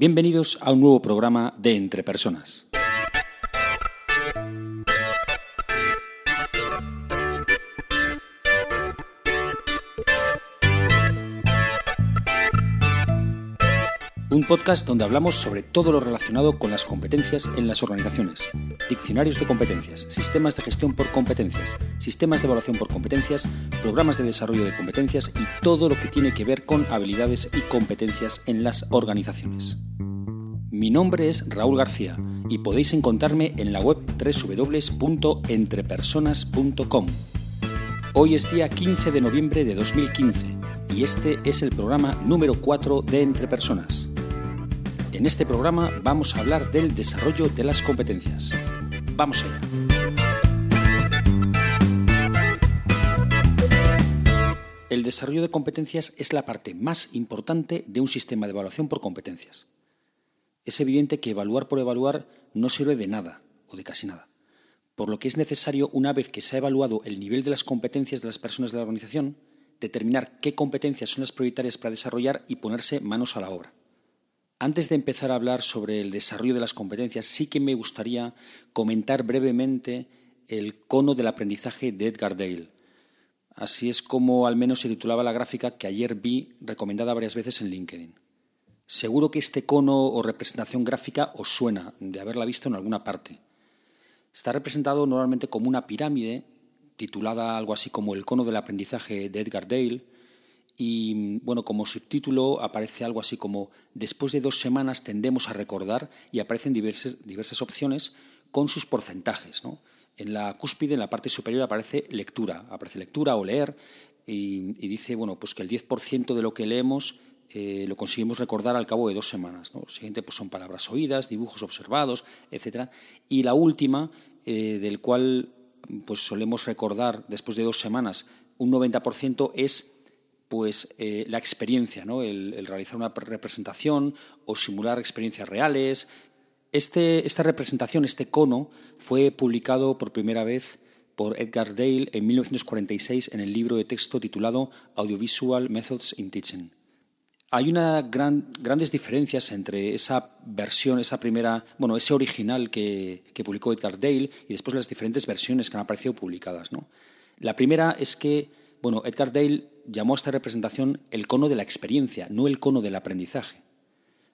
Bienvenidos a un nuevo programa de Entre Personas. Podcast donde hablamos sobre todo lo relacionado con las competencias en las organizaciones. Diccionarios de competencias, sistemas de gestión por competencias, sistemas de evaluación por competencias, programas de desarrollo de competencias y todo lo que tiene que ver con habilidades y competencias en las organizaciones. Mi nombre es Raúl García y podéis encontrarme en la web www.entrepersonas.com. Hoy es día 15 de noviembre de 2015 y este es el programa número 4 de Entre Personas. En este programa vamos a hablar del desarrollo de las competencias. Vamos allá. El desarrollo de competencias es la parte más importante de un sistema de evaluación por competencias. Es evidente que evaluar por evaluar no sirve de nada o de casi nada, por lo que es necesario, una vez que se ha evaluado el nivel de las competencias de las personas de la organización, determinar qué competencias son las prioritarias para desarrollar y ponerse manos a la obra. Antes de empezar a hablar sobre el desarrollo de las competencias, sí que me gustaría comentar brevemente el cono del aprendizaje de Edgar Dale. Así es como al menos se titulaba la gráfica que ayer vi recomendada varias veces en LinkedIn. Seguro que este cono o representación gráfica os suena de haberla visto en alguna parte. Está representado normalmente como una pirámide, titulada algo así como el cono del aprendizaje de Edgar Dale, y bueno, como subtítulo aparece algo así como después de dos semanas tendemos a recordar y aparecen diversas, diversas opciones con sus porcentajes. En la cúspide, en la parte superior, aparece lectura, aparece lectura o leer y, dice bueno, pues que el 10% de lo que leemos eh, lo conseguimos recordar al cabo de dos semanas. Lo siguiente pues son palabras oídas, dibujos observados, etc. Y la última, eh, del cual pues solemos recordar después de dos semanas un 90% es pues eh, la experiencia, ¿no? El, realizar una representación o simular experiencias reales. Este, esta representación, este cono, fue publicado por primera vez por Edgar Dale en 1946 en el libro de texto titulado Audiovisual Methods in Teaching. Hay una gran, grandes diferencias entre esa versión, esa primera, bueno, ese original que, que, publicó Edgar Dale y después las diferentes versiones que han aparecido publicadas. ¿no? La primera es que, bueno, Edgar Dale llamó a esta representación el cono de la experiencia, no el cono del aprendizaje.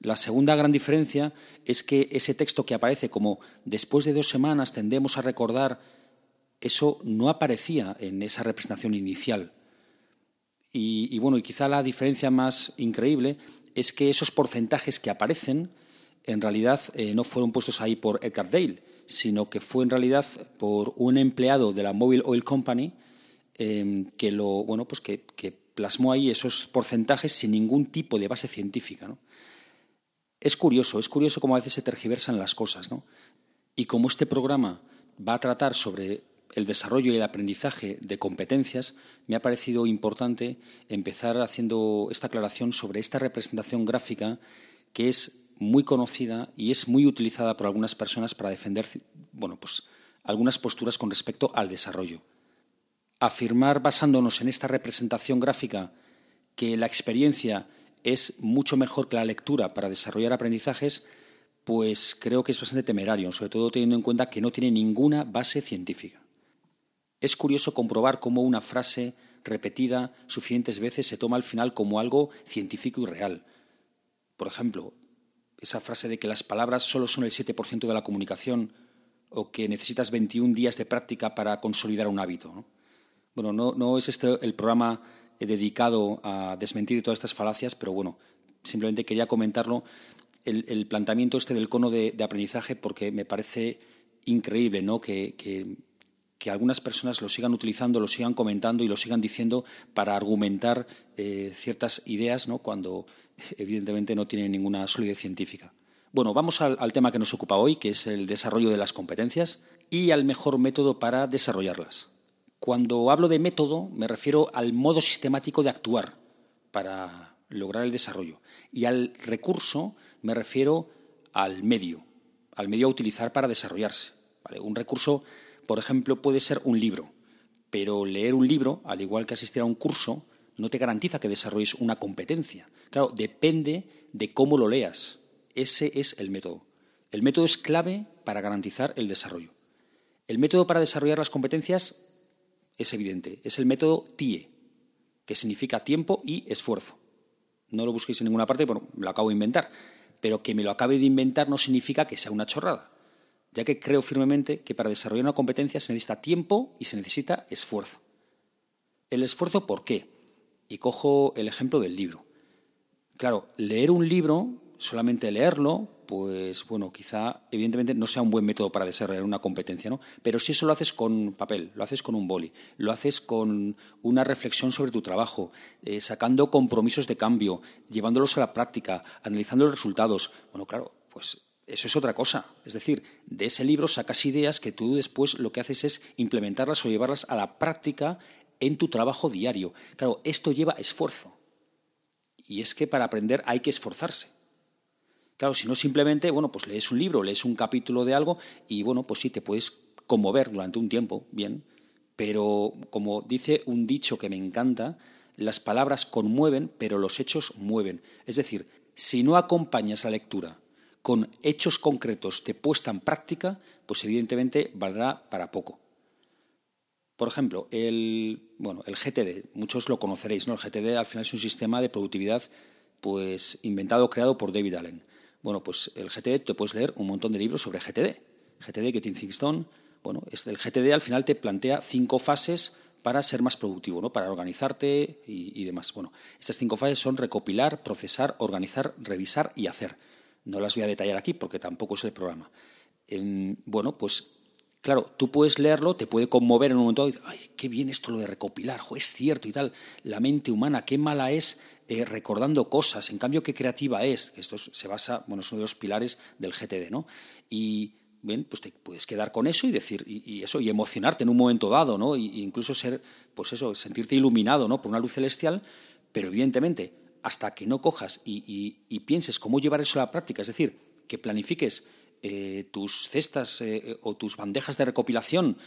La segunda gran diferencia es que ese texto que aparece como después de dos semanas tendemos a recordar, eso no aparecía en esa representación inicial. Y, bueno, y quizá la diferencia más increíble es que esos porcentajes que aparecen en realidad eh, no fueron puestos ahí por Edgar Dale, sino que fue en realidad por un empleado de la Mobile Oil Company Em, que, lo, bueno, pues que, plasmó ahí esos porcentajes sin ningún tipo de base científica. ¿no? Es curioso, es curioso cómo a veces se tergiversan las cosas. ¿no? Y como este programa va a tratar sobre el desarrollo y el aprendizaje de competencias, me ha parecido importante empezar haciendo esta aclaración sobre esta representación gráfica que es muy conocida y es muy utilizada por algunas personas para defender bueno, pues, algunas posturas con respecto al desarrollo afirmar basándonos en esta representación gráfica que la experiencia es mucho mejor que la lectura para desarrollar aprendizajes, pues creo que es bastante temerario, sobre todo teniendo en cuenta que no tiene ninguna base científica. Es curioso comprobar cómo una frase repetida suficientes veces se toma al final como algo científico y real. Por ejemplo, esa frase de que las palabras solo son el 7% de la comunicación o que necesitas 21 días de práctica para consolidar un hábito. Bueno, no, es este el programa eh, dedicado a desmentir todas estas falacias, pero bueno, simplemente quería comentarlo, el, planteamiento este del cono de, aprendizaje, porque me parece increíble ¿no? que, algunas personas lo sigan utilizando, lo sigan comentando y lo sigan diciendo para argumentar eh, ciertas ideas ¿no? cuando evidentemente no tienen ninguna solidez científica. Bueno, vamos al tema que nos ocupa hoy, que es el desarrollo de las competencias y al mejor método para desarrollarlas. Cuando hablo de método, me refiero al modo sistemático de actuar para lograr el desarrollo. Y al recurso me refiero al medio, al medio a utilizar para desarrollarse. Un recurso, por ejemplo, puede ser un libro, pero leer un libro, al igual que asistir a un curso, no te garantiza que desarrolles una competencia. Claro, depende de cómo lo leas Ese es el método. El método es clave para garantizar el desarrollo. El método para desarrollar las competencias es evidente, es el método TIE, que significa tiempo y esfuerzo. No lo busquéis en ninguna parte, bueno, lo acabo de inventar, pero que me lo acabe de inventar no significa que sea una chorrada, ya que creo firmemente que para desarrollar una competencia se necesita tiempo y se necesita esfuerzo. El esfuerzo, ¿por qué? Y cojo el ejemplo del libro. Claro, leer un libro solamente leerlo, pues bueno, quizá evidentemente no sea un buen método para desarrollar una competencia, ¿no? Pero si eso lo haces con papel, lo haces con un boli, lo haces con una reflexión sobre tu trabajo, eh, sacando compromisos de cambio, llevándolos a la práctica, analizando los resultados, bueno, claro, pues eso es otra cosa. Es decir, de ese libro sacas ideas que tú después lo que haces es implementarlas o llevarlas a la práctica en tu trabajo diario. Claro, esto lleva esfuerzo. Y es que para aprender hay que esforzarse. Claro, si no simplemente, bueno, pues lees un libro, lees un capítulo de algo y bueno, pues sí, te puedes conmover durante un tiempo, bien, pero como dice un dicho que me encanta, las palabras conmueven, pero los hechos mueven. Es decir, si no acompañas la lectura con hechos concretos de puesta en práctica, pues evidentemente valdrá para poco. Por ejemplo, el, bueno, el GTD, muchos lo conoceréis, ¿no? El GTD al final es un sistema de productividad pues inventado, creado por David Allen. Bueno, pues el GTD te puedes leer un montón de libros sobre GTD. GTD, Getting Things Done. Bueno, el GTD al final te plantea cinco fases para ser más productivo, ¿no? para organizarte y, demás. Bueno, estas cinco fases son recopilar, procesar, organizar, revisar y hacer. No las voy a detallar aquí porque tampoco es el programa. bueno, pues claro, tú puedes leerlo, te puede conmover en un momento y ay, qué bien esto lo de recopilar, es cierto y tal. La mente humana, qué mala es eh, recordando cosas. En cambio, qué creativa es. Esto se basa, bueno, es uno de los pilares del GTD, ¿no? Y bien, pues te puedes quedar con eso y decir y, eso y emocionarte en un momento dado, ¿no? Y, incluso ser, pues eso, sentirte iluminado, ¿no? Por una luz celestial, pero evidentemente hasta que no cojas y, pienses cómo llevar eso a la práctica, es decir, que planifiques eh, tus cestas eh, o tus bandejas de recopilación,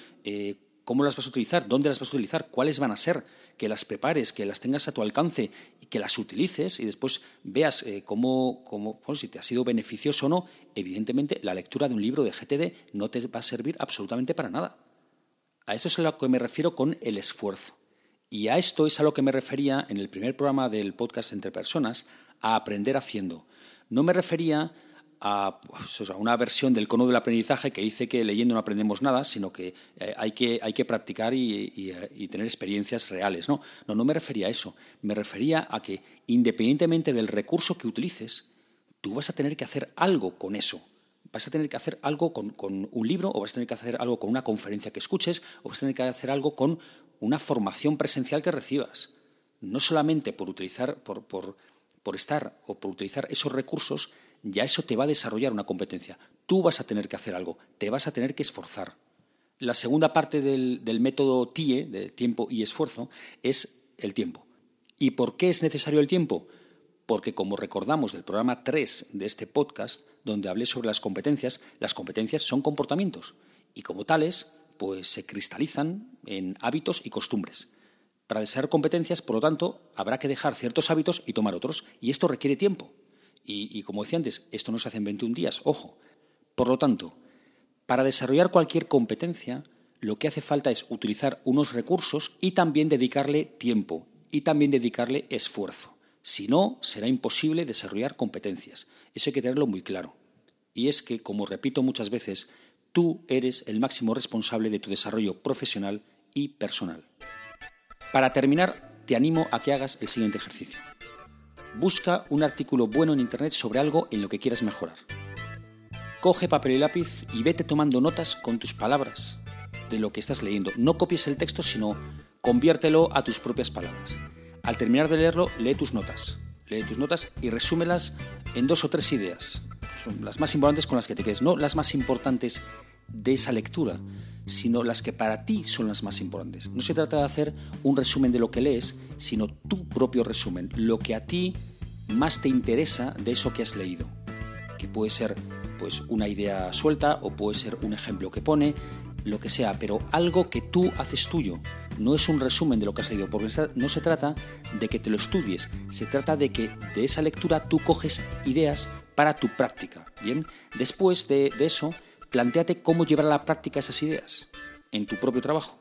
cómo las vas a utilizar, dónde las vas a utilizar, cuáles van a ser que las prepares, que las tengas a tu alcance y que las utilices y después veas eh, cómo, cómo si te ha sido beneficioso o no, evidentemente la lectura de un libro de GTD no te va a servir absolutamente para nada. A esto es a lo que me refiero con el esfuerzo. Y a esto es a lo que me refería en el primer programa del podcast Entre Personas, a aprender haciendo. No me refería pues, a, una versión del cono del aprendizaje que dice que leyendo no aprendemos nada, sino que eh, hay, que hay que practicar y, y, tener experiencias reales. ¿no? no, no me refería a eso. Me refería a que independientemente del recurso que utilices, tú vas a tener que hacer algo con eso. Vas a tener que hacer algo con, con, un libro, o vas a tener que hacer algo con una conferencia que escuches, o vas a tener que hacer algo con una formación presencial que recibas. No solamente por utilizar, por, por, por estar o por utilizar esos recursos, ya eso te va a desarrollar una competencia. Tú vas a tener que hacer algo, te vas a tener que esforzar. La segunda parte del, método TIE, de tiempo y esfuerzo, es el tiempo. ¿Y por qué es necesario el tiempo? Porque como recordamos del programa 3 de este podcast, donde hablé sobre las competencias, las competencias son comportamientos y como tales, pues se cristalizan en hábitos y costumbres. Para desarrollar competencias, por lo tanto, habrá que dejar ciertos hábitos y tomar otros, y esto requiere tiempo. Y, como decía antes, esto no se hace en 21 días, ojo. Por lo tanto, para desarrollar cualquier competencia, lo que hace falta es utilizar unos recursos y también dedicarle tiempo y también dedicarle esfuerzo. Si no, será imposible desarrollar competencias. Eso hay que tenerlo muy claro. Y es que, como repito muchas veces, tú eres el máximo responsable de tu desarrollo profesional y personal. Para terminar, te animo a que hagas el siguiente ejercicio. Busca un artículo bueno en Internet sobre algo en lo que quieras mejorar. Coge papel y lápiz y vete tomando notas con tus palabras de lo que estás leyendo. No copies el texto, sino conviértelo a tus propias palabras. Al terminar de leerlo, lee tus notas. Lee tus notas y resúmelas en dos o tres ideas. Son las más importantes con las que te quedes, no las más importantes de esa lectura, sino las que para ti son las más importantes. No se trata de hacer un resumen de lo que lees, sino tu propio resumen, lo que a ti más te interesa de eso que has leído, que puede ser pues una idea suelta o puede ser un ejemplo que pone, lo que sea, pero algo que tú haces tuyo. No es un resumen de lo que has leído, porque no se trata de que te lo estudies, se trata de que de esa lectura tú coges ideas para tu práctica. Bien, después de, de eso, planteate cómo llevar a la práctica esas ideas en tu propio trabajo.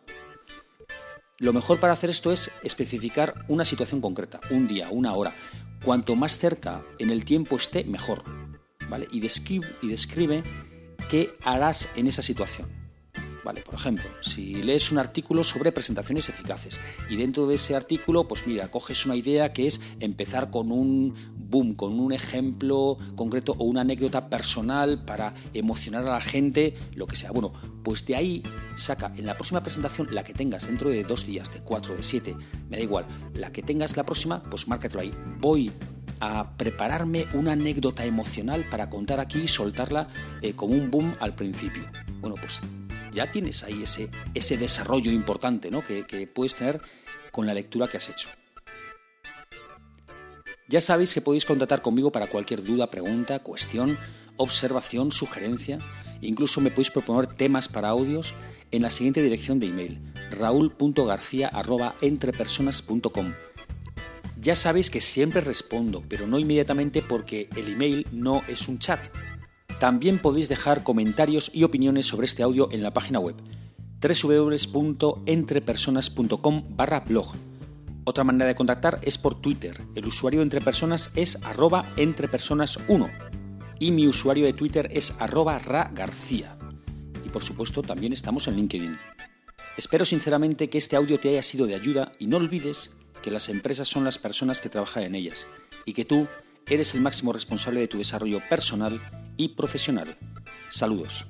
Lo mejor para hacer esto es especificar una situación concreta, un día, una hora. Cuanto más cerca en el tiempo esté, mejor. ¿vale? Y, describe, qué harás en esa situación. Vale, por ejemplo, si lees un artículo sobre presentaciones eficaces y dentro de ese artículo, pues mira, coges una idea que es empezar con un boom, con un ejemplo concreto o una anécdota personal para emocionar a la gente, lo que sea. Bueno, pues de ahí saca en la próxima presentación, la que tengas dentro de dos días, de cuatro, de siete, me da igual, la que tengas la próxima, pues márcatelo ahí. Voy a prepararme una anécdota emocional para contar aquí y soltarla eh, como un boom al principio. Bueno, pues ya tienes ahí ese, ese desarrollo importante ¿no? que, que puedes tener con la lectura que has hecho. Ya sabéis que podéis contactar conmigo para cualquier duda, pregunta, cuestión, observación, sugerencia. Incluso me podéis proponer temas para audios en la siguiente dirección de email, raúl.garcía.entrepersonas.com. Ya sabéis que siempre respondo, pero no inmediatamente porque el email no es un chat. También podéis dejar comentarios y opiniones sobre este audio en la página web www.entrepersonas.com barra blog. Otra manera de contactar es por Twitter. El usuario Entre Personas es arroba entrepersonas1 y mi usuario de Twitter es arroba ragarcía. Y por supuesto también estamos en LinkedIn. Espero sinceramente que este audio te haya sido de ayuda y no olvides que las empresas son las personas que trabajan en ellas y que tú eres el máximo responsable de tu desarrollo personal y profesional. Saludos.